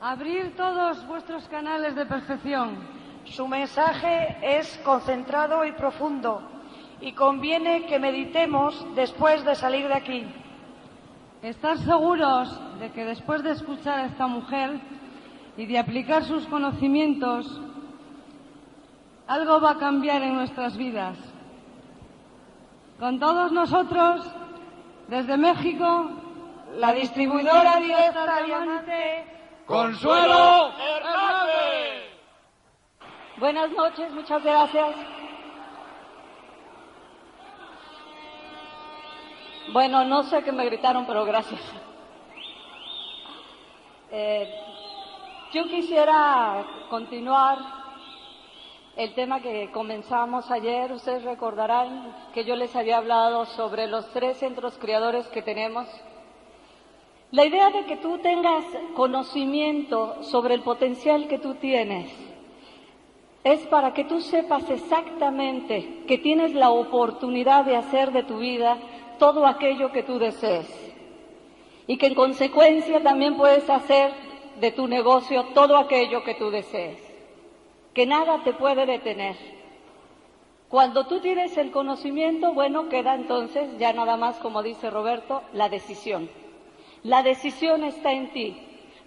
Abrir todos vuestros canales de percepción. Su mensaje es concentrado y profundo y conviene que meditemos después de salir de aquí. Estar seguros de que después de escuchar a esta mujer y de aplicar sus conocimientos, algo va a cambiar en nuestras vidas. Con todos nosotros, desde México, la distribuidora directa Diamante, Consuelo Hernández. Buenas noches, muchas gracias. Bueno, no sé qué me gritaron, pero gracias. Eh, yo quisiera continuar el tema que comenzamos ayer. Ustedes recordarán que yo les había hablado sobre los tres centros criadores que tenemos. La idea de que tú tengas conocimiento sobre el potencial que tú tienes es para que tú sepas exactamente que tienes la oportunidad de hacer de tu vida todo aquello que tú desees y que en consecuencia también puedes hacer de tu negocio todo aquello que tú desees, que nada te puede detener. Cuando tú tienes el conocimiento, bueno, queda entonces ya nada más, como dice Roberto, la decisión. La decisión está en ti,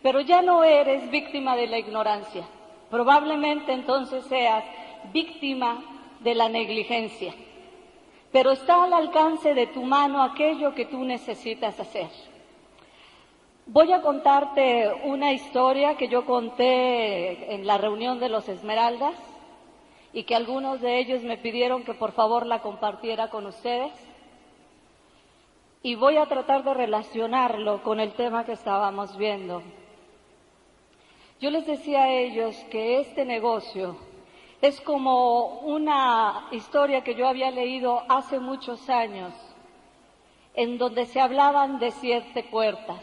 pero ya no eres víctima de la ignorancia. Probablemente entonces seas víctima de la negligencia pero está al alcance de tu mano aquello que tú necesitas hacer. Voy a contarte una historia que yo conté en la reunión de los Esmeraldas y que algunos de ellos me pidieron que por favor la compartiera con ustedes. Y voy a tratar de relacionarlo con el tema que estábamos viendo. Yo les decía a ellos que este negocio es como una historia que yo había leído hace muchos años, en donde se hablaban de siete puertas.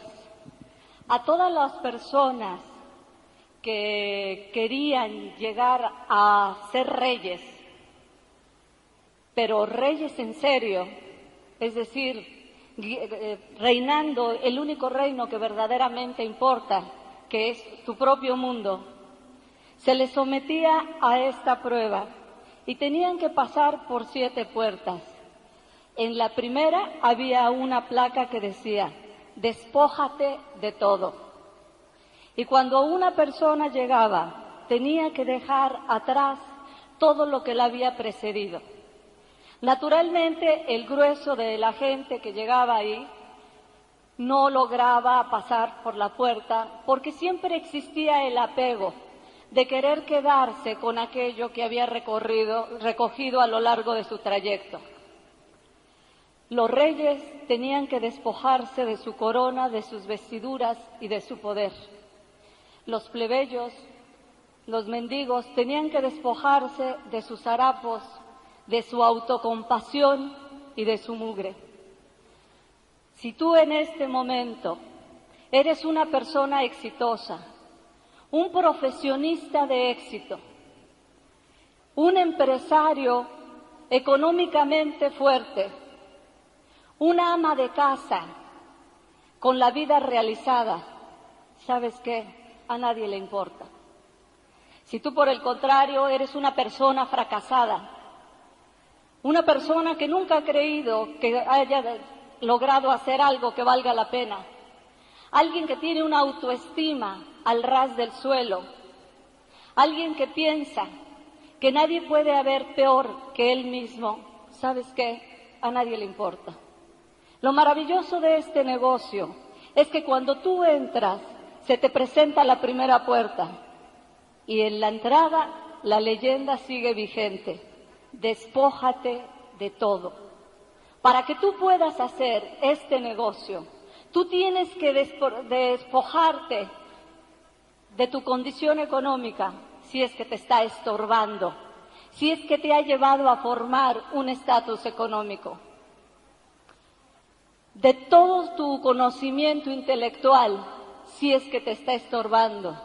A todas las personas que querían llegar a ser reyes, pero reyes en serio, es decir, reinando el único reino que verdaderamente importa, que es tu propio mundo, se les sometía a esta prueba y tenían que pasar por siete puertas. En la primera había una placa que decía, despójate de todo. Y cuando una persona llegaba, tenía que dejar atrás todo lo que la había precedido. Naturalmente, el grueso de la gente que llegaba ahí no lograba pasar por la puerta porque siempre existía el apego de querer quedarse con aquello que había recorrido, recogido a lo largo de su trayecto. Los reyes tenían que despojarse de su corona, de sus vestiduras y de su poder. Los plebeyos, los mendigos, tenían que despojarse de sus harapos, de su autocompasión y de su mugre. Si tú en este momento eres una persona exitosa, un profesionista de éxito, un empresario económicamente fuerte, una ama de casa con la vida realizada, ¿sabes qué? A nadie le importa. Si tú por el contrario eres una persona fracasada, una persona que nunca ha creído que haya logrado hacer algo que valga la pena, alguien que tiene una autoestima al ras del suelo, alguien que piensa que nadie puede haber peor que él mismo, ¿sabes qué? A nadie le importa. Lo maravilloso de este negocio es que cuando tú entras, se te presenta la primera puerta y en la entrada la leyenda sigue vigente. Despójate de todo. Para que tú puedas hacer este negocio, tú tienes que despojarte de tu condición económica si es que te está estorbando, si es que te ha llevado a formar un estatus económico, de todo tu conocimiento intelectual si es que te está estorbando,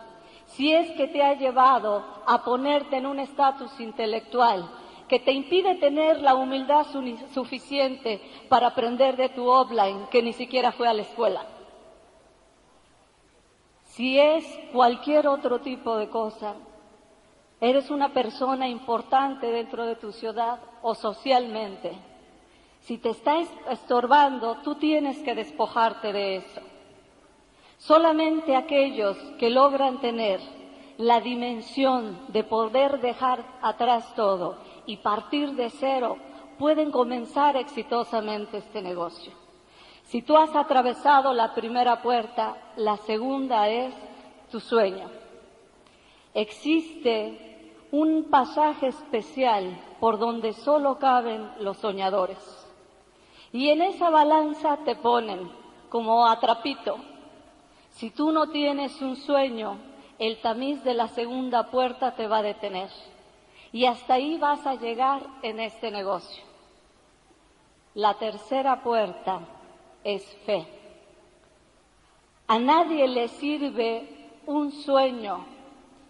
si es que te ha llevado a ponerte en un estatus intelectual que te impide tener la humildad suficiente para aprender de tu offline que ni siquiera fue a la escuela Si es cualquier otro tipo de cosa, eres una persona importante dentro de tu ciudad o socialmente. Si te está estorbando, tú tienes que despojarte de eso. Solamente aquellos que logran tener la dimensión de poder dejar atrás todo y partir de cero pueden comenzar exitosamente este negocio. Si tú has atravesado la primera puerta, la segunda es tu sueño. Existe un pasaje especial por donde solo caben los soñadores. Y en esa balanza te ponen como atrapito. Si tú no tienes un sueño, el tamiz de la segunda puerta te va a detener. Y hasta ahí vas a llegar en este negocio. La tercera puerta es fe. A nadie le sirve un sueño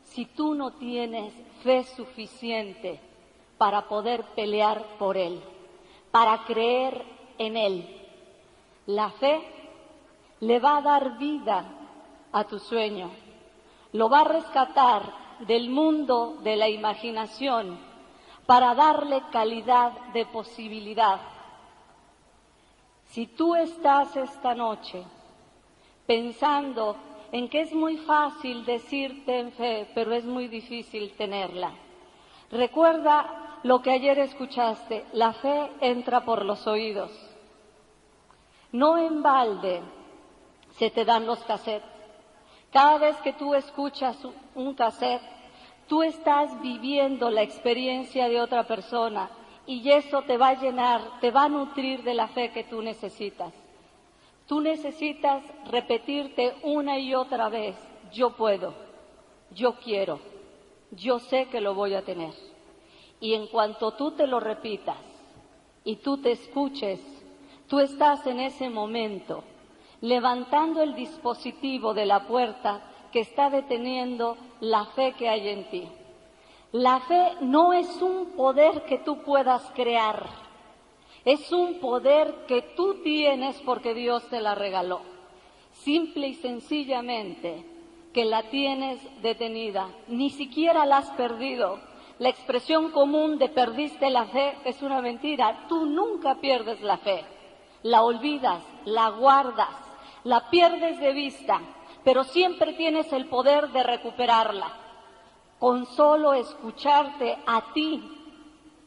si tú no tienes fe suficiente para poder pelear por él, para creer en él. La fe le va a dar vida a tu sueño, lo va a rescatar del mundo de la imaginación para darle calidad de posibilidad si tú estás esta noche pensando en que es muy fácil decirte en fe, pero es muy difícil tenerla, recuerda lo que ayer escuchaste, la fe entra por los oídos. No en balde se te dan los cassettes. Cada vez que tú escuchas un cassette, tú estás viviendo la experiencia de otra persona y eso te va a llenar, te va a nutrir de la fe que tú necesitas. Tú necesitas repetirte una y otra vez, yo puedo, yo quiero, yo sé que lo voy a tener. Y en cuanto tú te lo repitas y tú te escuches, tú estás en ese momento levantando el dispositivo de la puerta que está deteniendo la fe que hay en ti. La fe no es un poder que tú puedas crear, es un poder que tú tienes porque Dios te la regaló. Simple y sencillamente que la tienes detenida, ni siquiera la has perdido. La expresión común de perdiste la fe es una mentira. Tú nunca pierdes la fe. La olvidas, la guardas, la pierdes de vista, pero siempre tienes el poder de recuperarla con solo escucharte a ti,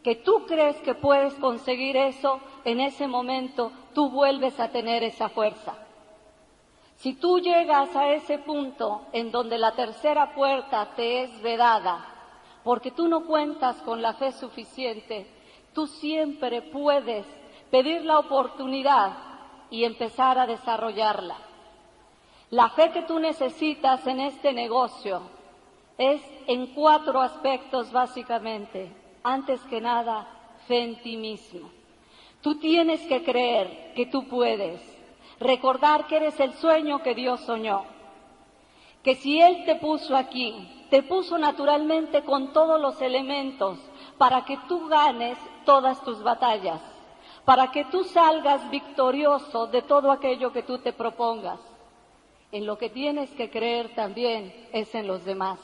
que tú crees que puedes conseguir eso, en ese momento tú vuelves a tener esa fuerza. Si tú llegas a ese punto en donde la tercera puerta te es vedada, porque tú no cuentas con la fe suficiente, tú siempre puedes pedir la oportunidad y empezar a desarrollarla. La fe que tú necesitas en este negocio es en cuatro aspectos básicamente. Antes que nada, fe en ti mismo. Tú tienes que creer que tú puedes, recordar que eres el sueño que Dios soñó, que si Él te puso aquí, te puso naturalmente con todos los elementos para que tú ganes todas tus batallas, para que tú salgas victorioso de todo aquello que tú te propongas. En lo que tienes que creer también es en los demás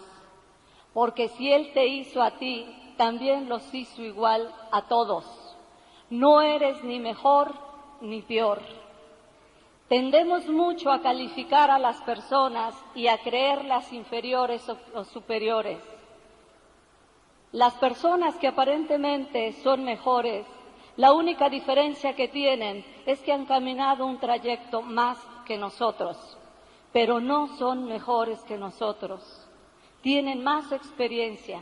porque si Él te hizo a ti, también los hizo igual a todos. No eres ni mejor ni peor. Tendemos mucho a calificar a las personas y a creerlas inferiores o, superiores. Las personas que aparentemente son mejores, la única diferencia que tienen es que han caminado un trayecto más que nosotros, pero no son mejores que nosotros tienen más experiencia,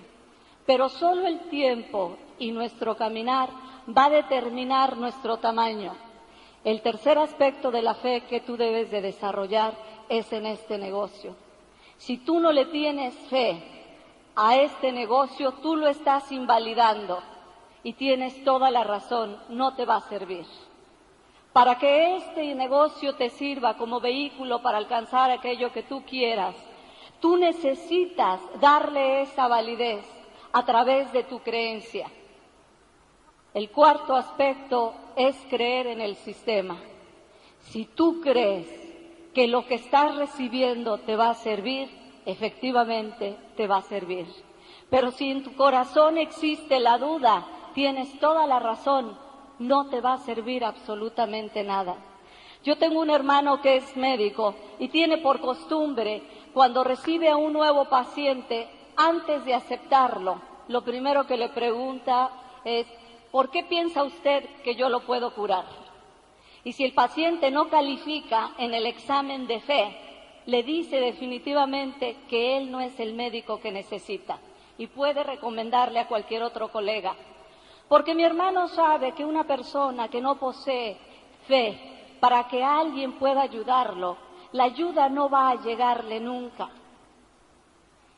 pero solo el tiempo y nuestro caminar va a determinar nuestro tamaño. El tercer aspecto de la fe que tú debes de desarrollar es en este negocio. Si tú no le tienes fe a este negocio, tú lo estás invalidando y tienes toda la razón, no te va a servir. Para que este negocio te sirva como vehículo para alcanzar aquello que tú quieras, Tú necesitas darle esa validez a través de tu creencia. El cuarto aspecto es creer en el sistema. Si tú crees que lo que estás recibiendo te va a servir, efectivamente te va a servir. Pero si en tu corazón existe la duda, tienes toda la razón, no te va a servir absolutamente nada. Yo tengo un hermano que es médico y tiene por costumbre, cuando recibe a un nuevo paciente, antes de aceptarlo, lo primero que le pregunta es, ¿por qué piensa usted que yo lo puedo curar? Y si el paciente no califica en el examen de fe, le dice definitivamente que él no es el médico que necesita y puede recomendarle a cualquier otro colega. Porque mi hermano sabe que una persona que no posee fe para que alguien pueda ayudarlo, la ayuda no va a llegarle nunca.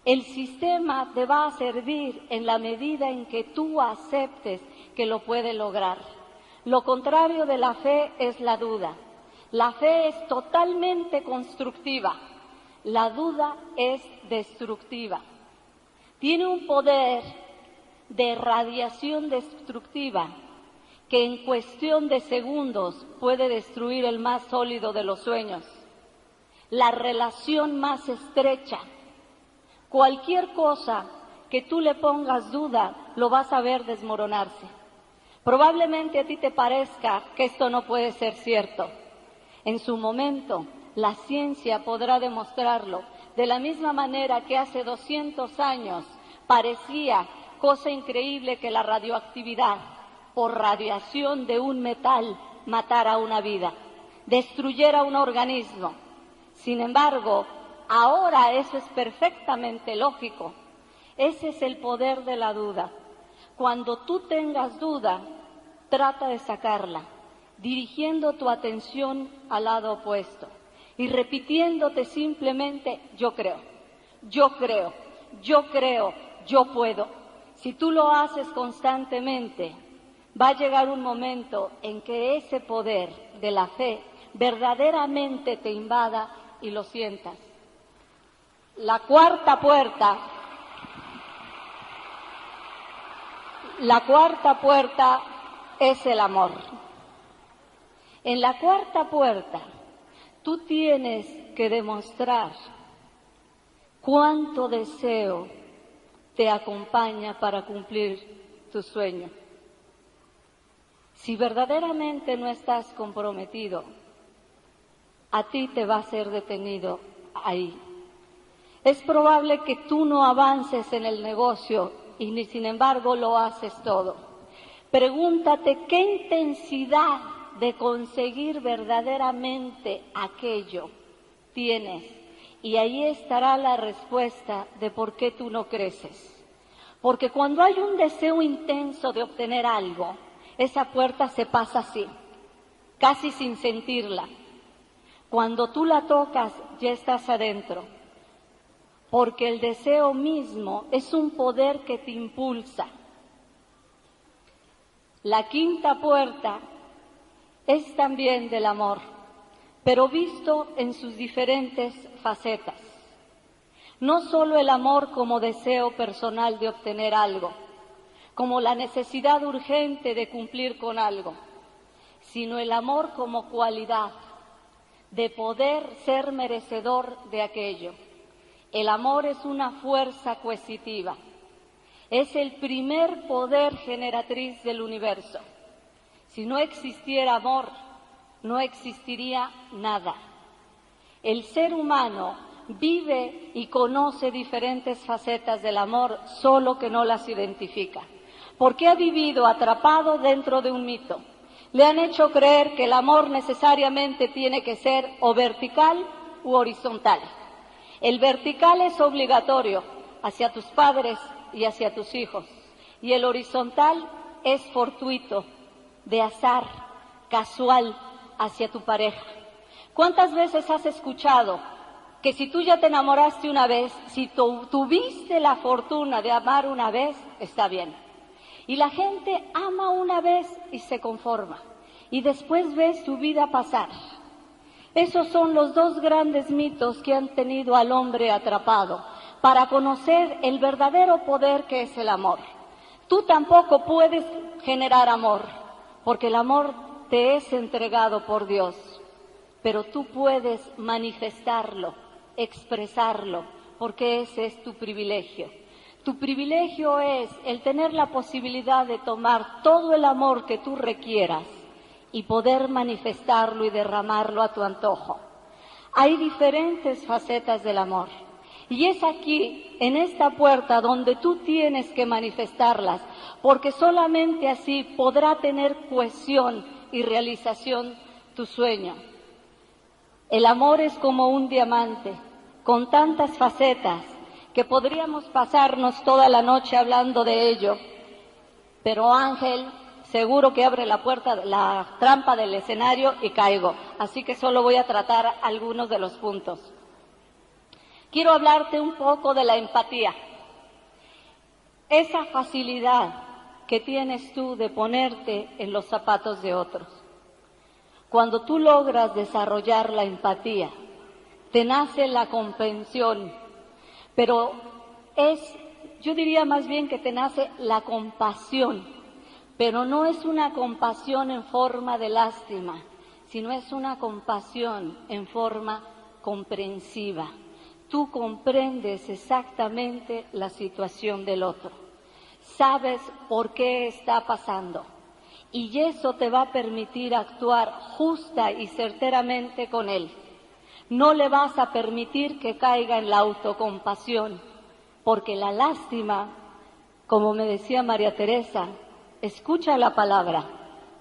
El sistema te va a servir en la medida en que tú aceptes que lo puede lograr. Lo contrario de la fe es la duda. La fe es totalmente constructiva. La duda es destructiva. Tiene un poder de radiación destructiva que en cuestión de segundos puede destruir el más sólido de los sueños, la relación más estrecha. Cualquier cosa que tú le pongas duda, lo vas a ver desmoronarse. Probablemente a ti te parezca que esto no puede ser cierto. En su momento, la ciencia podrá demostrarlo de la misma manera que hace 200 años parecía cosa increíble que la radioactividad por radiación de un metal matara una vida, destruyera un organismo. Sin embargo, ahora eso es perfectamente lógico. Ese es el poder de la duda. Cuando tú tengas duda, trata de sacarla, dirigiendo tu atención al lado opuesto y repitiéndote simplemente yo creo, yo creo, yo creo, yo puedo. Si tú lo haces constantemente, va a llegar un momento en que ese poder de la fe verdaderamente te invada y lo sientas. La cuarta puerta, la cuarta puerta es el amor. En la cuarta puerta, tú tienes que demostrar cuánto deseo te acompaña para cumplir tu sueño. Si verdaderamente no estás comprometido, a ti te va a ser detenido ahí. Es probable que tú no avances en el negocio y ni sin embargo lo haces todo. Pregúntate qué intensidad de conseguir verdaderamente aquello tienes y ahí estará la respuesta de por qué tú no creces. Porque cuando hay un deseo intenso de obtener algo, esa puerta se pasa así, casi sin sentirla. Cuando tú la tocas, ya estás adentro. Porque el deseo mismo es un poder que te impulsa. La quinta puerta es también del amor pero visto en sus diferentes facetas. No solo el amor como deseo personal de obtener algo, como la necesidad urgente de cumplir con algo, sino el amor como cualidad de poder ser merecedor de aquello. El amor es una fuerza coercitiva, es el primer poder generatriz del universo. Si no existiera amor, no existiría nada. El ser humano vive y conoce diferentes facetas del amor, solo que no las identifica, porque ha vivido atrapado dentro de un mito. Le han hecho creer que el amor necesariamente tiene que ser o vertical u horizontal. El vertical es obligatorio hacia tus padres y hacia tus hijos, y el horizontal es fortuito, de azar, casual, hacia tu pareja. ¿Cuántas veces has escuchado que si tú ya te enamoraste una vez, si tuviste la fortuna de amar una vez, está bien? Y la gente ama una vez y se conforma. Y después ves su vida pasar. Esos son los dos grandes mitos que han tenido al hombre atrapado para conocer el verdadero poder que es el amor. Tú tampoco puedes generar amor, porque el amor te es entregado por Dios. pero tú puedes manifestarlo, expresarlo, porque ese es tu privilegio. Tu privilegio es el tener la posibilidad de tomar todo el amor que tú requieras y poder manifestarlo y derramarlo a tu antojo. Hay diferentes facetas del amor. Y es aquí, en esta puerta, donde tú tienes que manifestarlas, porque solamente así podrá tener cohesión y realización tu sueño. El amor es como un diamante, con tantas facetas, que podríamos pasarnos toda la noche hablando de ello. Pero Ángel seguro que abre la puerta, la trampa del escenario y caigo. Así que solo voy a tratar algunos de los puntos. Quiero hablarte un poco de la empatía. Esa facilidad que tienes tú de ponerte en los zapatos de otros. Cuando tú logras desarrollar la empatía, te nace la comprensión, pero es, yo diría más bien que te nace la compasión pero no es una compasión en forma de lástima, sino es una compasión en forma comprensiva. Tú comprendes exactamente la situación del otro, sabes por qué está pasando y eso te va a permitir actuar justa y certeramente con él. No le vas a permitir que caiga en la autocompasión, porque la lástima, como me decía María Teresa, Escucha la palabra.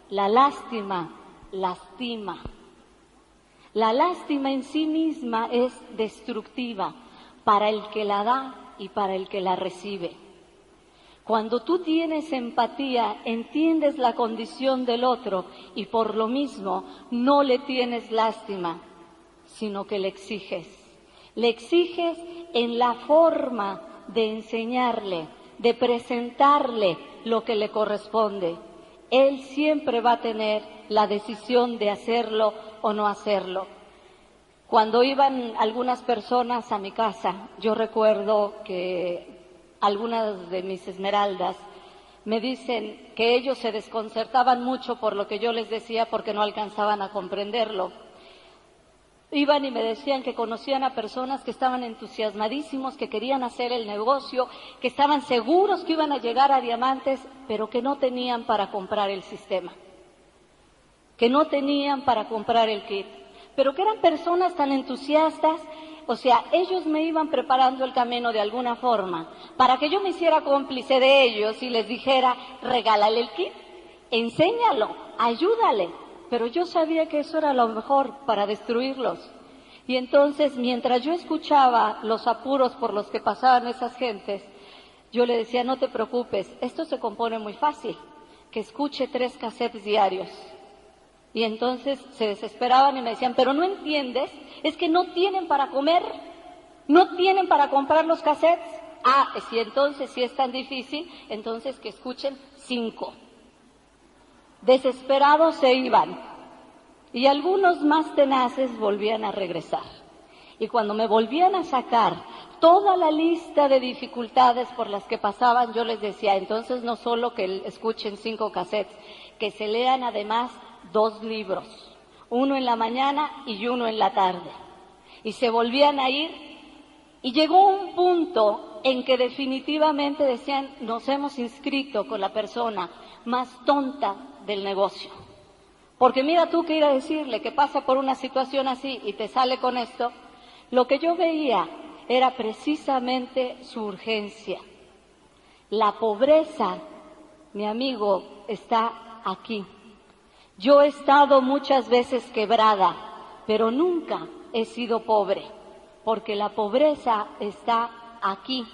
La lástima lastima. La lástima en sí misma es destructiva para el que la da y para el que la recibe. Cuando tú tienes empatía, entiendes la condición del otro y por lo mismo no le tienes lástima, sino que le exiges. Le exiges en la forma de enseñarle, de presentarle lo que le corresponde. Él siempre va a tener la decisión de hacerlo o no hacerlo. Cuando iban algunas personas a mi casa, yo recuerdo que algunas de mis esmeraldas me dicen que ellos se desconcertaban mucho por lo que yo les decía porque no alcanzaban a comprenderlo. Iban y me decían que conocían a personas que estaban entusiasmadísimos, que querían hacer el negocio, que estaban seguros que iban a llegar a diamantes, pero que no tenían para comprar el sistema, que no tenían para comprar el kit, pero que eran personas tan entusiastas, o sea, ellos me iban preparando el camino de alguna forma para que yo me hiciera cómplice de ellos y les dijera, regálale el kit, enséñalo, ayúdale, pero yo sabía que eso era lo mejor para destruirlos. Y entonces, mientras yo escuchaba los apuros por los que pasaban esas gentes, yo le decía, no te preocupes, esto se compone muy fácil, que escuche tres cassettes diarios. Y entonces se desesperaban y me decían, pero no entiendes, es que no tienen para comer, no tienen para comprar los cassettes. Ah, si entonces si es tan difícil, entonces que escuchen cinco. Desesperados se iban y algunos más tenaces volvían a regresar. Y cuando me volvían a sacar toda la lista de dificultades por las que pasaban, yo les decía, entonces no solo que escuchen cinco cassettes, que se lean además dos libros, uno en la mañana y uno en la tarde. Y se volvían a ir y llegó un punto en que definitivamente decían, nos hemos inscrito con la persona más tonta del negocio. Porque mira tú que ir a decirle que pasa por una situación así y te sale con esto, lo que yo veía era precisamente su urgencia. La pobreza, mi amigo, está aquí. Yo he estado muchas veces quebrada, pero nunca he sido pobre, porque la pobreza está aquí.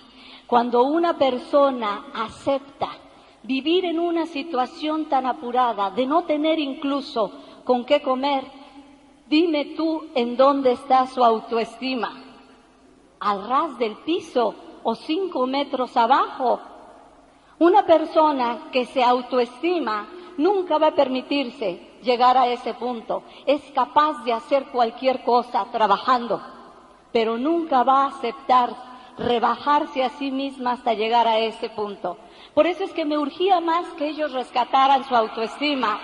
Cuando una persona acepta vivir en una situación tan apurada, de no tener incluso con qué comer, dime tú en dónde está su autoestima. ¿Al ras del piso o cinco metros abajo? Una persona que se autoestima nunca va a permitirse llegar a ese punto. Es capaz de hacer cualquier cosa trabajando, pero nunca va a aceptar rebajarse a sí misma hasta llegar a ese punto. Por eso es que me urgía más que ellos rescataran su autoestima.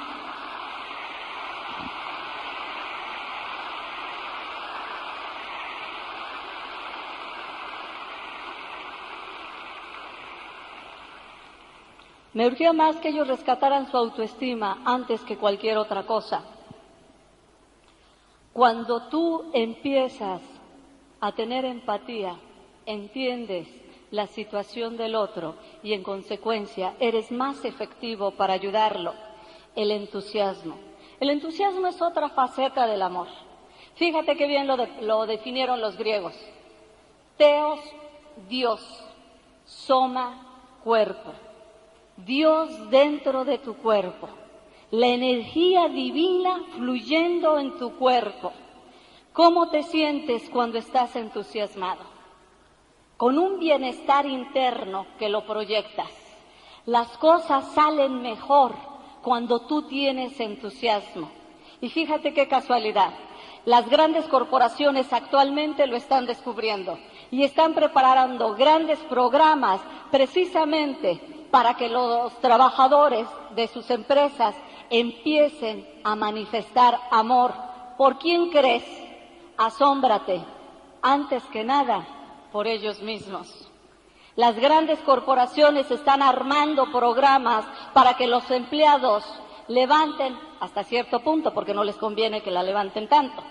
Me urgía más que ellos rescataran su autoestima antes que cualquier otra cosa. Cuando tú empiezas a tener empatía, entiendes la situación del otro y en consecuencia eres más efectivo para ayudarlo. El entusiasmo. El entusiasmo es otra faceta del amor. Fíjate qué bien lo, lo definieron los griegos. Teos, Dios. Soma, cuerpo. Dios dentro de tu cuerpo. La energía divina fluyendo en tu cuerpo. ¿Cómo te sientes cuando estás entusiasmado? Con un bienestar interno que lo proyectas. Las cosas salen mejor cuando tú tienes entusiasmo. Y fíjate qué casualidad. Las grandes corporaciones actualmente lo están descubriendo y están preparando grandes programas precisamente para que los trabajadores de sus empresas empiecen a manifestar amor. ¿Por quién crees? Asómbrate, antes que nada, por ellos mismos. Las grandes corporaciones están armando programas para que los empleados levanten hasta cierto punto, porque no les conviene que la levanten tanto,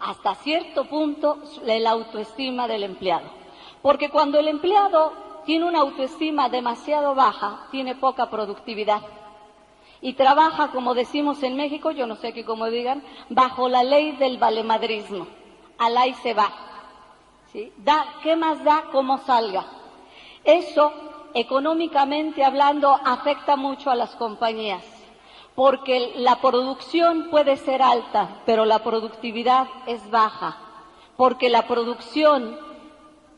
hasta cierto punto la autoestima del empleado. Porque cuando el empleado tiene una autoestima demasiado baja, tiene poca productividad. Y trabaja, como decimos en México, yo no sé qué como digan, bajo la ley del valemadrismo. Al ahí se va. ¿Sí? Da, ¿Qué más da cómo salga? Eso, económicamente hablando, afecta mucho a las compañías porque la producción puede ser alta, pero la productividad es baja, porque la producción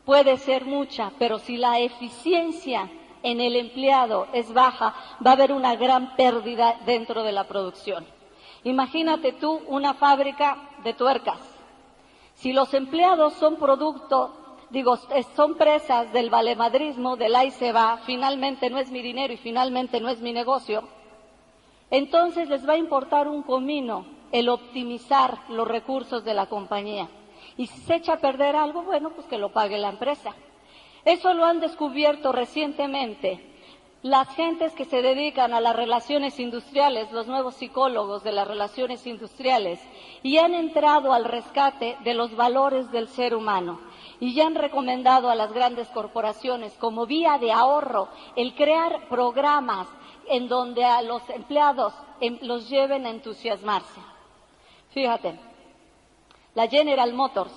puede ser mucha, pero si la eficiencia en el empleado es baja, va a haber una gran pérdida dentro de la producción. Imagínate tú una fábrica de tuercas. Si los empleados son producto, digo, son presas del valemadrismo, del ahí se va, finalmente no es mi dinero y finalmente no es mi negocio, entonces les va a importar un comino el optimizar los recursos de la compañía. Y si se echa a perder algo, bueno, pues que lo pague la empresa. Eso lo han descubierto recientemente las gentes que se dedican a las relaciones industriales, los nuevos psicólogos de las relaciones industriales, y han entrado al rescate de los valores del ser humano y ya han recomendado a las grandes corporaciones como vía de ahorro el crear programas en donde a los empleados em, los lleven a entusiasmarse. Fíjate, la General Motors,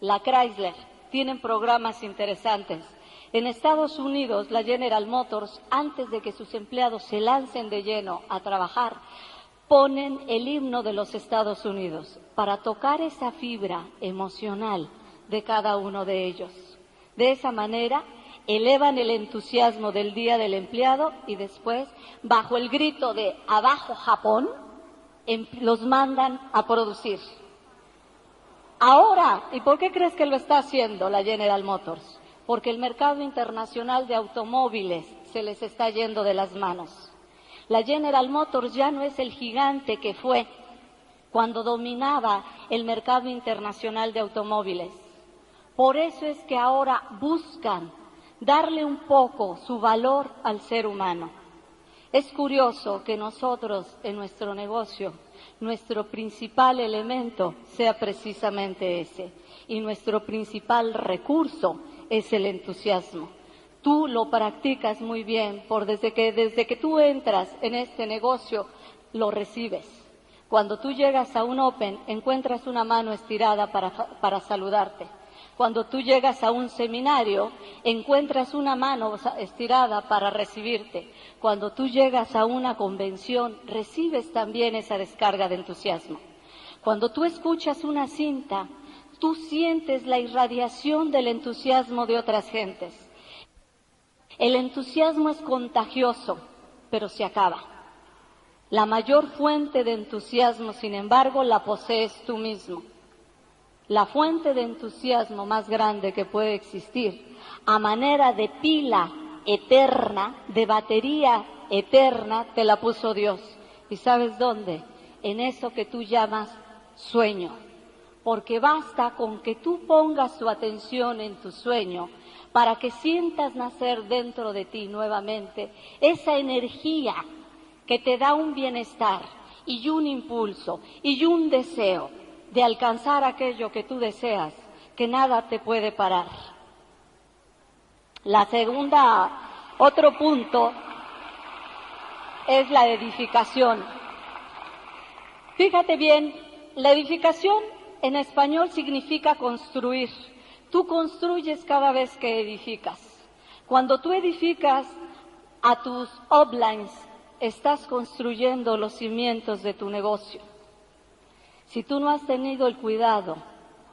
la Chrysler, tienen programas interesantes. En Estados Unidos, la General Motors, antes de que sus empleados se lancen de lleno a trabajar, ponen el himno de los Estados Unidos para tocar esa fibra emocional de cada uno de ellos. De esa manera, elevan el entusiasmo del día del empleado y después, bajo el grito de abajo Japón, em, los mandan a producir. Ahora, ¿y por qué crees que lo está haciendo la General Motors? Porque el mercado internacional de automóviles se les está yendo de las manos. La General Motors ya no es el gigante que fue cuando dominaba el mercado internacional de automóviles. Por eso es que ahora buscan darle un poco su valor al ser humano. Es curioso que nosotros en nuestro negocio, nuestro principal elemento sea precisamente ese y nuestro principal recurso es el entusiasmo. Tú lo practicas muy bien, por desde que, desde que tú entras en este negocio, lo recibes. Cuando tú llegas a un Open, encuentras una mano estirada para, para saludarte cuando tú llegas a un seminario, encuentras una mano estirada para recibirte. Cuando tú llegas a una convención, recibes también esa descarga de entusiasmo. Cuando tú escuchas una cinta, tú sientes la irradiación del entusiasmo de otras gentes. El entusiasmo es contagioso, pero se acaba. La mayor fuente de entusiasmo, sin embargo, la posees tú mismo la fuente de entusiasmo más grande que puede existir, a manera de pila eterna, de batería eterna, te la puso Dios. ¿Y sabes dónde? En eso que tú llamas sueño. porque basta con que tú pongas tu atención en tu sueño para que sientas nacer dentro de ti nuevamente esa energía que te da un bienestar y un impulso y un deseo de alcanzar aquello que tú deseas, que nada te puede parar. La segunda, otro punto, es la edificación. Fíjate bien, la edificación en español significa construir. Tú construyes cada vez que edificas. Cuando tú edificas a tus uplines, estás construyendo los cimientos de tu negocio. Si tú no has tenido el cuidado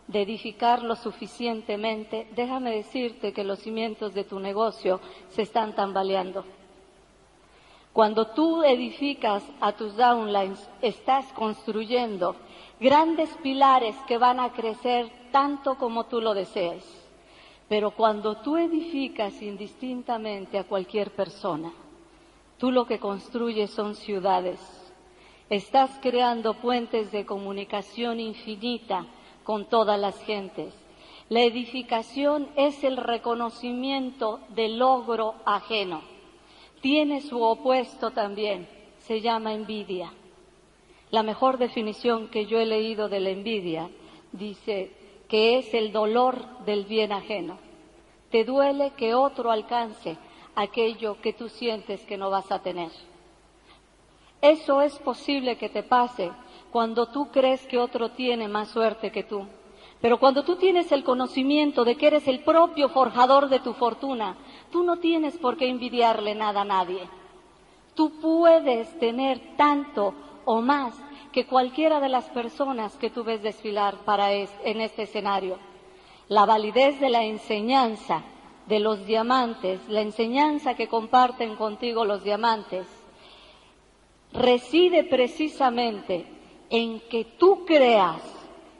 de edificarlo suficientemente, déjame decirte que los cimientos de tu negocio se están tambaleando. Cuando tú edificas a tus downlines, estás construyendo grandes pilares que van a crecer tanto como tú lo desees. Pero cuando tú edificas indistintamente a cualquier persona, tú lo que construyes son ciudades. Estás creando puentes de comunicación infinita con todas las gentes. La edificación es el reconocimiento del logro ajeno tiene su opuesto también, se llama envidia. La mejor definición que yo he leído de la envidia dice que es el dolor del bien ajeno. Te duele que otro alcance aquello que tú sientes que no vas a tener. Eso es posible que te pase cuando tú crees que otro tiene más suerte que tú. Pero cuando tú tienes el conocimiento de que eres el propio forjador de tu fortuna, tú no tienes por qué envidiarle nada a nadie. Tú puedes tener tanto o más que cualquiera de las personas que tú ves desfilar para en este escenario. La validez de la enseñanza de los diamantes, la enseñanza que comparten contigo los diamantes, reside precisamente en que tú creas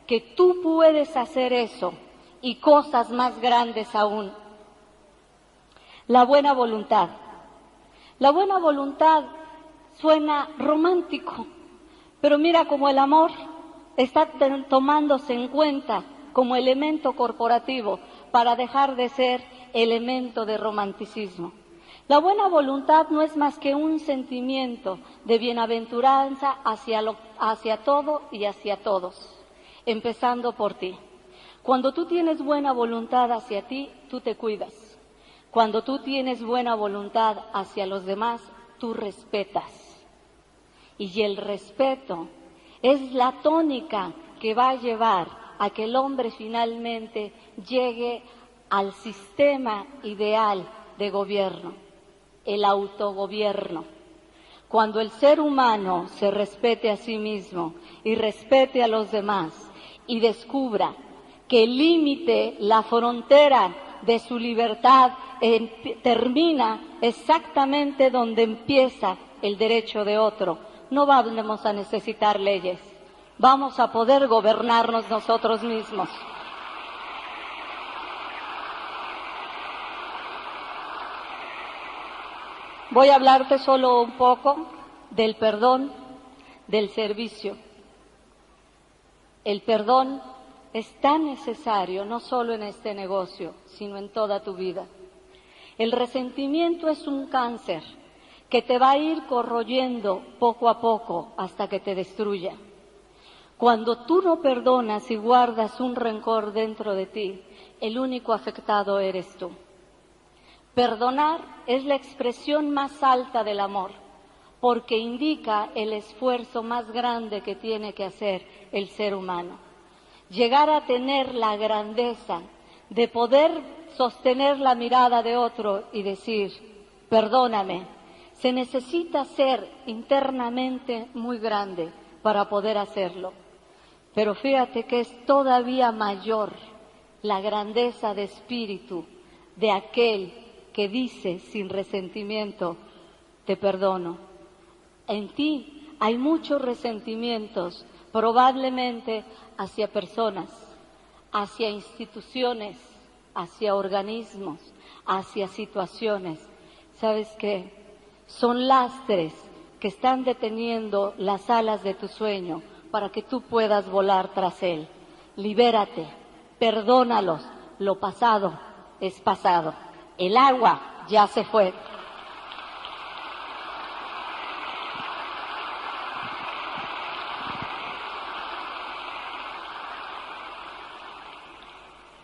que tú puedes hacer eso y cosas más grandes aún. La buena voluntad. La buena voluntad suena romántico, pero mira cómo el amor está tomándose en cuenta como elemento corporativo para dejar de ser elemento de romanticismo. La buena voluntad no es más que un sentimiento de bienaventuranza hacia, hacia todo y hacia todos empezando por ti. Cuando tú tienes buena voluntad hacia ti, tú te cuidas. Cuando tú tienes buena voluntad hacia los demás, tú respetas. Y el respeto es la tónica que va a llevar a que el hombre finalmente llegue al sistema ideal de gobierno, el autogobierno. Cuando el ser humano se respete a sí mismo y respete a los demás, y descubra que el límite, la frontera de su libertad termina exactamente donde empieza el derecho de otro. No vamos a necesitar leyes, vamos a poder gobernarnos nosotros mismos. Voy a hablarte solo un poco del perdón, del servicio. El perdón es tan necesario no solo en este negocio, sino en toda tu vida. El resentimiento es un cáncer que te va a ir corroyendo poco a poco hasta que te destruya. Cuando tú no perdonas y guardas un rencor dentro de ti, el único afectado eres tú. Perdonar es la expresión más alta del amor porque indica el esfuerzo más grande que tiene que hacer el ser humano. Llegar a tener la grandeza de poder sostener la mirada de otro y decir, perdóname, se necesita ser internamente muy grande para poder hacerlo. Pero fíjate que es todavía mayor la grandeza de espíritu de aquel que dice sin resentimiento, te perdono en ti hay muchos resentimientos, probablemente hacia personas, hacia instituciones, hacia organismos, hacia situaciones. ¿Sabes qué? Son lastres que están deteniendo las alas de tu sueño para que tú puedas volar tras él. libérate, perdónalos, lo pasado es pasado, el agua ya se fue.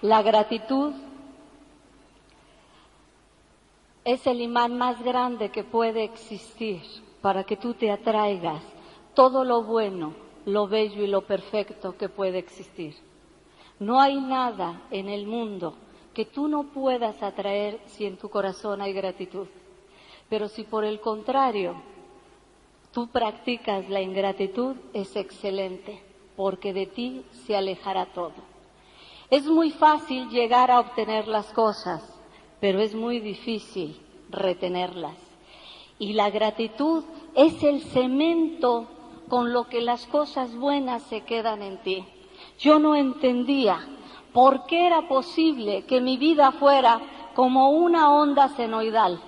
La gratitud es el imán más grande que puede existir para que tú te atraigas todo lo bueno, lo bello y lo perfecto que puede existir. No hay nada en el mundo que tú no puedas atraer si en tu corazón hay gratitud. Pero si por el contrario tú practicas la ingratitud, es excelente, porque de ti se alejará todo. Es muy fácil llegar a obtener las cosas, pero es muy difícil retenerlas. Y la gratitud es el cemento con lo que las cosas buenas se quedan en ti. Yo no entendía por qué era posible que mi vida fuera como una onda senoidal.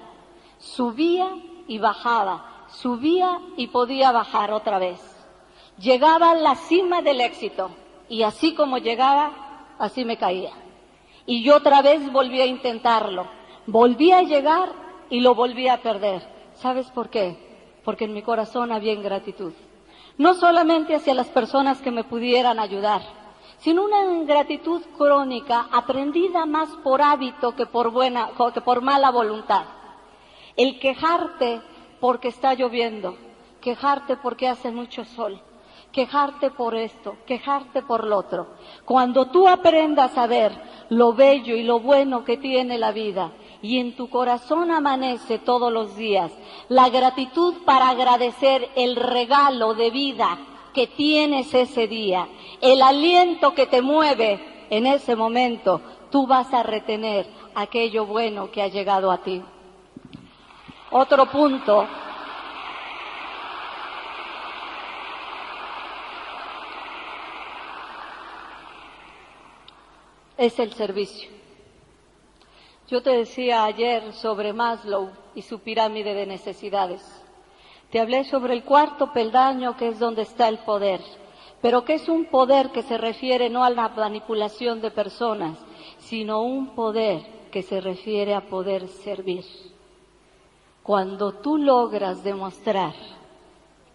Subía y bajaba, subía y podía bajar otra vez. Llegaba a la cima del éxito y así como llegaba, así me caía. Y yo otra vez volví a intentarlo. Volví a llegar y lo volví a perder. ¿Sabes por qué? Porque en mi corazón había ingratitud. No solamente hacia las personas que me pudieran ayudar, sino una ingratitud crónica aprendida más por hábito que por buena, que por mala voluntad. El quejarte porque está lloviendo, quejarte porque hace mucho sol, quejarte por esto, quejarte por lo otro. Cuando tú aprendas a ver lo bello y lo bueno que tiene la vida y en tu corazón amanece todos los días la gratitud para agradecer el regalo de vida que tienes ese día, el aliento que te mueve en ese momento, tú vas a retener aquello bueno que ha llegado a ti. Otro punto es el servicio. Yo te decía ayer sobre Maslow y su pirámide de necesidades. Te hablé sobre el cuarto peldaño que es donde está el poder, pero que es un poder que se refiere no a la manipulación de personas, sino un poder que se refiere a poder servir. Cuando tú logras demostrar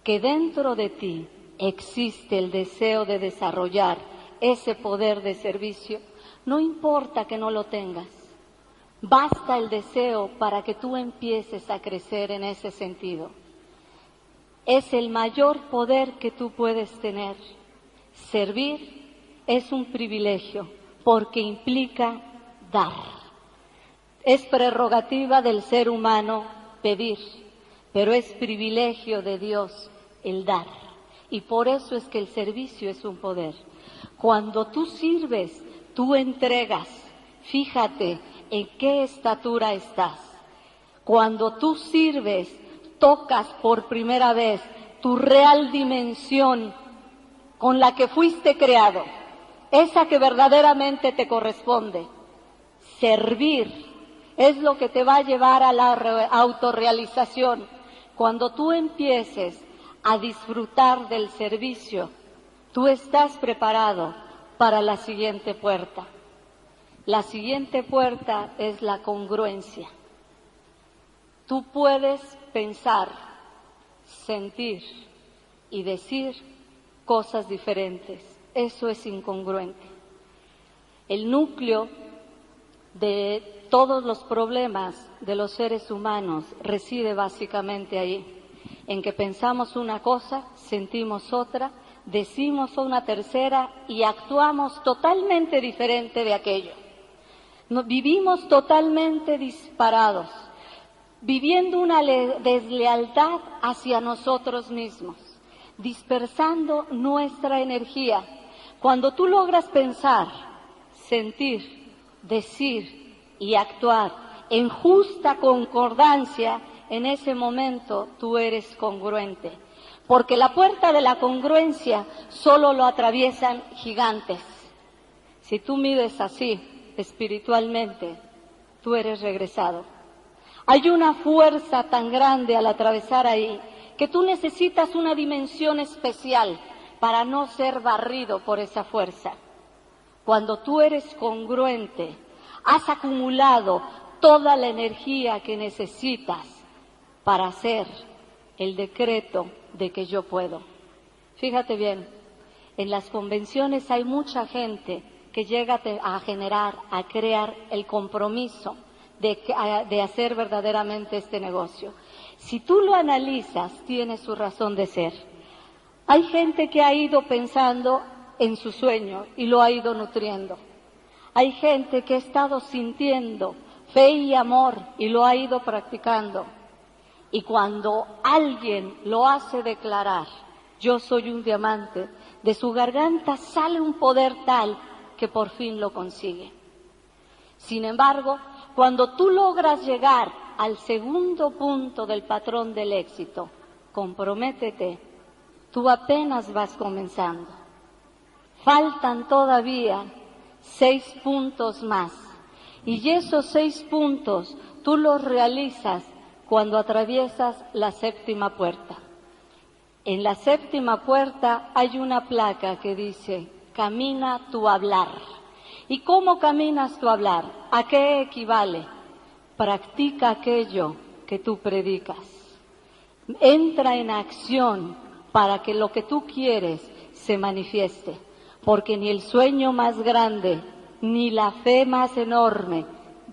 que dentro de ti existe el deseo de desarrollar ese poder de servicio, no importa que no lo tengas. Basta el deseo para que tú empieces a crecer en ese sentido. Es el mayor poder que tú puedes tener. Servir es un privilegio porque implica dar. Es prerrogativa del ser humano pedir, pero es privilegio de Dios el dar. Y por eso es que el servicio es un poder. Cuando tú sirves tú entregas, fíjate en qué estatura estás. Cuando tú sirves, tocas por primera vez tu real dimensión con la que fuiste creado, esa que verdaderamente te corresponde. Servir es lo que te va a llevar a la autorrealización. Cuando tú empieces a disfrutar del servicio, tú estás preparado para la siguiente puerta. La siguiente puerta es la congruencia. Tú puedes pensar, sentir y decir cosas diferentes. Eso es incongruente. El núcleo de todos los problemas de los seres humanos reside básicamente ahí, en que pensamos una cosa, sentimos otra decimos una tercera y actuamos totalmente diferente de aquello. vivimos totalmente disparados, viviendo una deslealtad hacia nosotros mismos, dispersando nuestra energía. Cuando tú logras pensar, sentir, decir y actuar en justa concordancia, en ese momento tú eres congruente porque la puerta de la congruencia solo lo atraviesan gigantes. Si tú mides así espiritualmente, tú eres regresado. Hay una fuerza tan grande al atravesar ahí que tú necesitas una dimensión especial para no ser barrido por esa fuerza. cuando tú eres congruente, has acumulado toda la energía que necesitas para hacer el decreto de que yo puedo. Fíjate bien, en las convenciones hay mucha gente que llega a generar, a crear el compromiso de, de hacer verdaderamente este negocio. Si tú lo analizas, tiene su razón de ser. Hay gente que ha ido pensando en su sueño y lo ha ido nutriendo. Hay gente que ha estado sintiendo fe y amor y lo ha ido practicando. Y cuando alguien lo hace declarar, yo soy un diamante, de su garganta sale un poder tal que por fin lo consigue. Sin embargo, cuando tú logras llegar al segundo punto del patrón del éxito, comprométete, tú apenas vas comenzando. Faltan todavía seis puntos más. Y esos seis puntos tú los realizas cuando atraviesas la séptima puerta. En la séptima puerta hay una placa que dice, camina tu hablar. ¿Y cómo caminas tu hablar? ¿A qué equivale? Practica aquello que tú predicas. Entra en acción para que lo que tú quieres se manifieste porque ni el sueño más grande ni la fe más enorme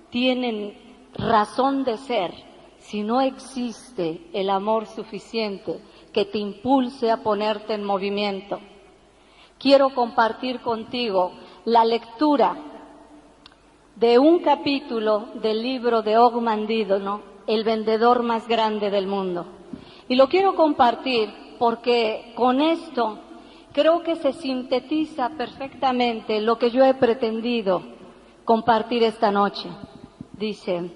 tienen razón de ser si no existe el amor suficiente que te impulse a ponerte en movimiento. Quiero compartir contigo la lectura de un capítulo del libro de Og Mandídono, el vendedor más grande del mundo. Y lo quiero compartir porque con esto creo que se sintetiza perfectamente lo que yo he pretendido compartir esta noche. Dice,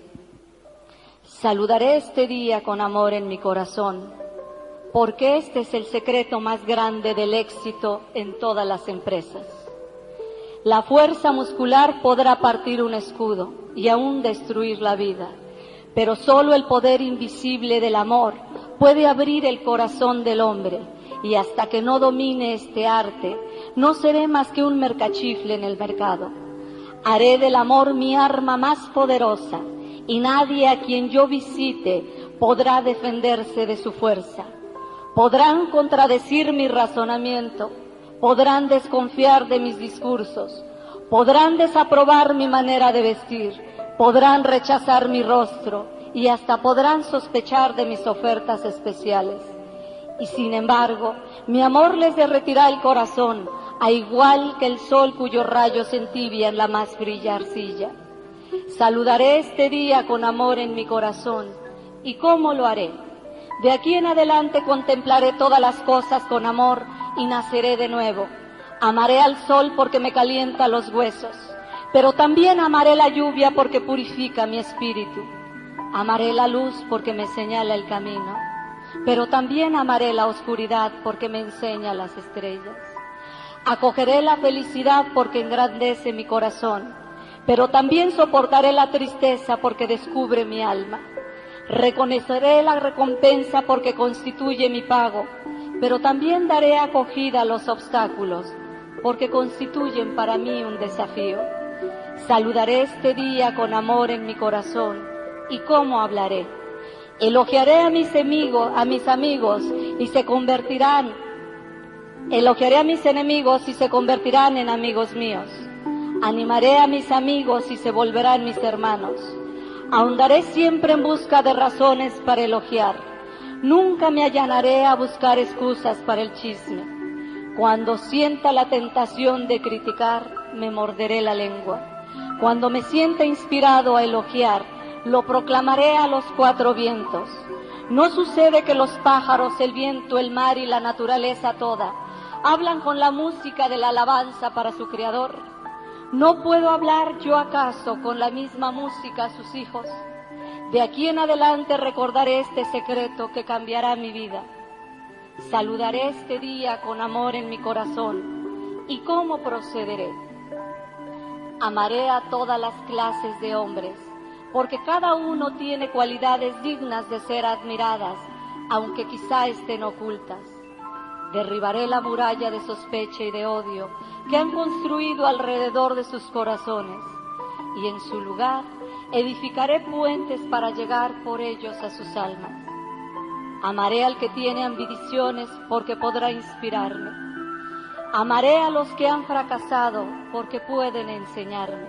saludaré este día con amor en mi corazón, porque este es el secreto más grande del éxito en todas las empresas. La fuerza muscular podrá partir un escudo y aún destruir la vida, pero solo el poder invisible del amor puede abrir el corazón del hombre y hasta que no domine este arte, no seré más que un mercachifle en el mercado. Haré del amor mi arma más poderosa y nadie a quien yo visite podrá defenderse de su fuerza. Podrán contradecir mi razonamiento, podrán desconfiar de mis discursos, podrán desaprobar mi manera de vestir, podrán rechazar mi rostro y hasta podrán sospechar de mis ofertas especiales. Y sin embargo, mi amor les derretirá el corazón, a igual que el sol cuyos rayos entibian la más fría arcilla. Saludaré este día con amor en mi corazón. ¿Y cómo lo haré? De aquí en adelante contemplaré todas las cosas con amor y naceré de nuevo. Amaré al sol porque me calienta los huesos, pero también amaré la lluvia porque purifica mi espíritu. Amaré la luz porque me señala el camino pero también amaré la oscuridad porque me enseña las estrellas. Acogeré la felicidad porque engrandece mi corazón, pero también soportaré la tristeza porque descubre mi alma. Reconoceré la recompensa porque constituye mi pago, pero también daré acogida a los obstáculos porque constituyen para mí un desafío. Saludaré este día con amor en mi corazón y cómo hablaré Elogiaré a mis a mis amigos y se convertirán. Elogiaré a mis enemigos y se convertirán en amigos míos. Animaré a mis amigos y se volverán mis hermanos. Ahondaré siempre en busca de razones para elogiar. Nunca me allanaré a buscar excusas para el chisme. Cuando sienta la tentación de criticar, me morderé la lengua. Cuando me sienta inspirado a elogiar, lo proclamaré a los cuatro vientos. No sucede que los pájaros, el viento, el mar y la naturaleza toda hablan con la música de la alabanza para su Creador. ¿No puedo hablar yo acaso con la misma música a sus hijos? De aquí en adelante recordaré este secreto que cambiará mi vida. Saludaré este día con amor en mi corazón. ¿Y cómo procederé? Amaré a todas las clases de hombres porque cada uno tiene cualidades dignas de ser admiradas, aunque quizá estén ocultas. Derribaré la muralla de sospecha y de odio que han construido alrededor de sus corazones y en su lugar edificaré puentes para llegar por ellos a sus almas. Amaré al que tiene ambiciones porque podrá inspirarme. Amaré a los que han fracasado porque pueden enseñarme.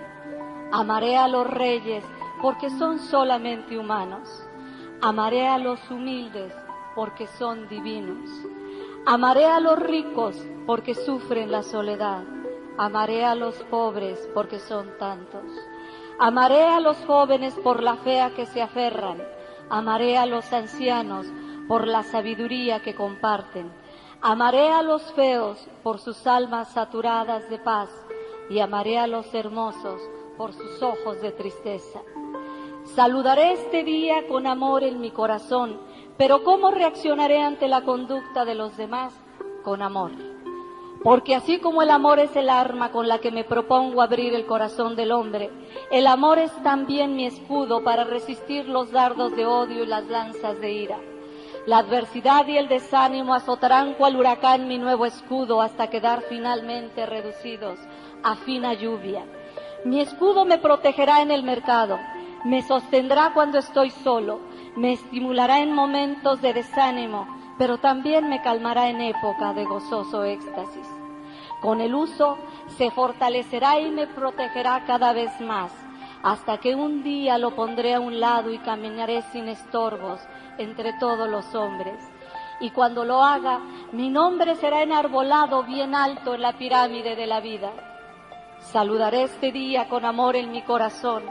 Amaré a los reyes porque son solamente humanos. Amaré a los humildes porque son divinos. Amaré a los ricos porque sufren la soledad. Amaré a los pobres porque son tantos. Amaré a los jóvenes por la fe a que se aferran. Amaré a los ancianos por la sabiduría que comparten. Amaré a los feos por sus almas saturadas de paz. Y amaré a los hermosos por sus ojos de tristeza. Saludaré este día con amor en mi corazón, pero ¿cómo reaccionaré ante la conducta de los demás? Con amor. Porque así como el amor es el arma con la que me propongo abrir el corazón del hombre, el amor es también mi escudo para resistir los dardos de odio y las lanzas de ira. La adversidad y el desánimo azotarán cual huracán mi nuevo escudo hasta quedar finalmente reducidos a fina lluvia. Mi escudo me protegerá en el mercado, me sostendrá cuando estoy solo, me estimulará en momentos de desánimo, pero también me calmará en época de gozoso éxtasis. Con el uso se fortalecerá y me protegerá cada vez más, hasta que un día lo pondré a un lado y caminaré sin estorbos entre todos los hombres. Y cuando lo haga, mi nombre será enarbolado bien alto en la pirámide de la vida. Saludaré este día con amor en mi corazón.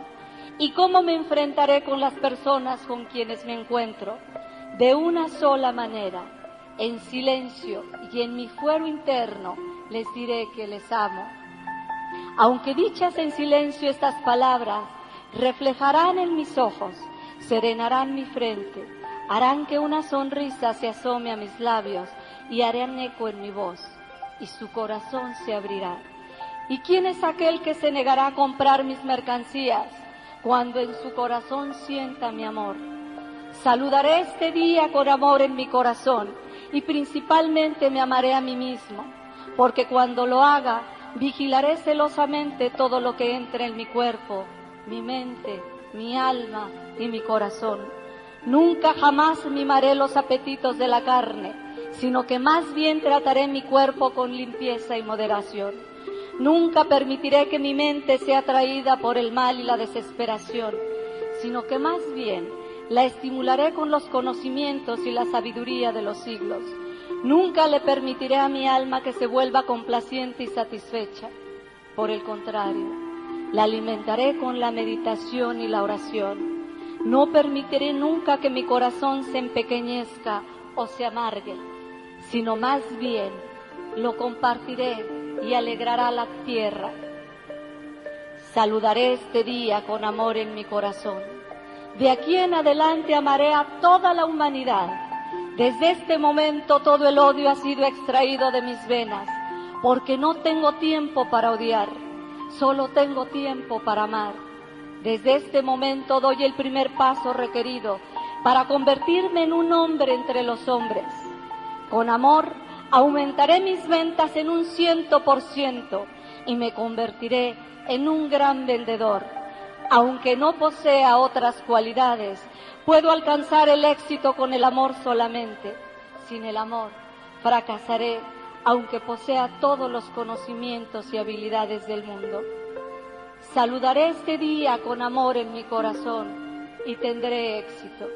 ¿Y cómo me enfrentaré con las personas con quienes me encuentro? De una sola manera, en silencio y en mi fuero interno, les diré que les amo. Aunque dichas en silencio estas palabras, reflejarán en mis ojos, serenarán mi frente, harán que una sonrisa se asome a mis labios y harán eco en mi voz, y su corazón se abrirá. ¿Y quién es aquel que se negará a comprar mis mercancías cuando en su corazón sienta mi amor? Saludaré este día con amor en mi corazón y principalmente me amaré a mí mismo porque cuando lo haga, vigilaré celosamente todo lo que entre en mi cuerpo, mi mente, mi alma y mi corazón. Nunca jamás mimaré los apetitos de la carne, sino que más bien trataré mi cuerpo con limpieza y moderación. Nunca permitiré que mi mente sea atraída por el mal y la desesperación, sino que más bien la estimularé con los conocimientos y la sabiduría de los siglos. Nunca le permitiré a mi alma que se vuelva complaciente y satisfecha. Por el contrario, la alimentaré con la meditación y la oración. No permitiré nunca que mi corazón se empequeñezca o se amargue, sino más bien lo compartiré y alegrará la tierra. Saludaré este día con amor en mi corazón. De aquí en adelante amaré a toda la humanidad desde este momento todo el odio ha sido extraído de mis venas, porque no tengo tiempo para odiar, solo tengo tiempo para amar. Desde este momento doy el primer paso requerido para convertirme en un hombre entre los hombres. Con amor aumentaré mis ventas en un ciento por ciento y me convertiré en un gran vendedor. Aunque no posea otras cualidades, Puedo alcanzar el éxito con el amor solamente. Sin el amor, fracasaré aunque posea todos los conocimientos y habilidades del mundo. Saludaré este día con amor en mi corazón y tendré éxito.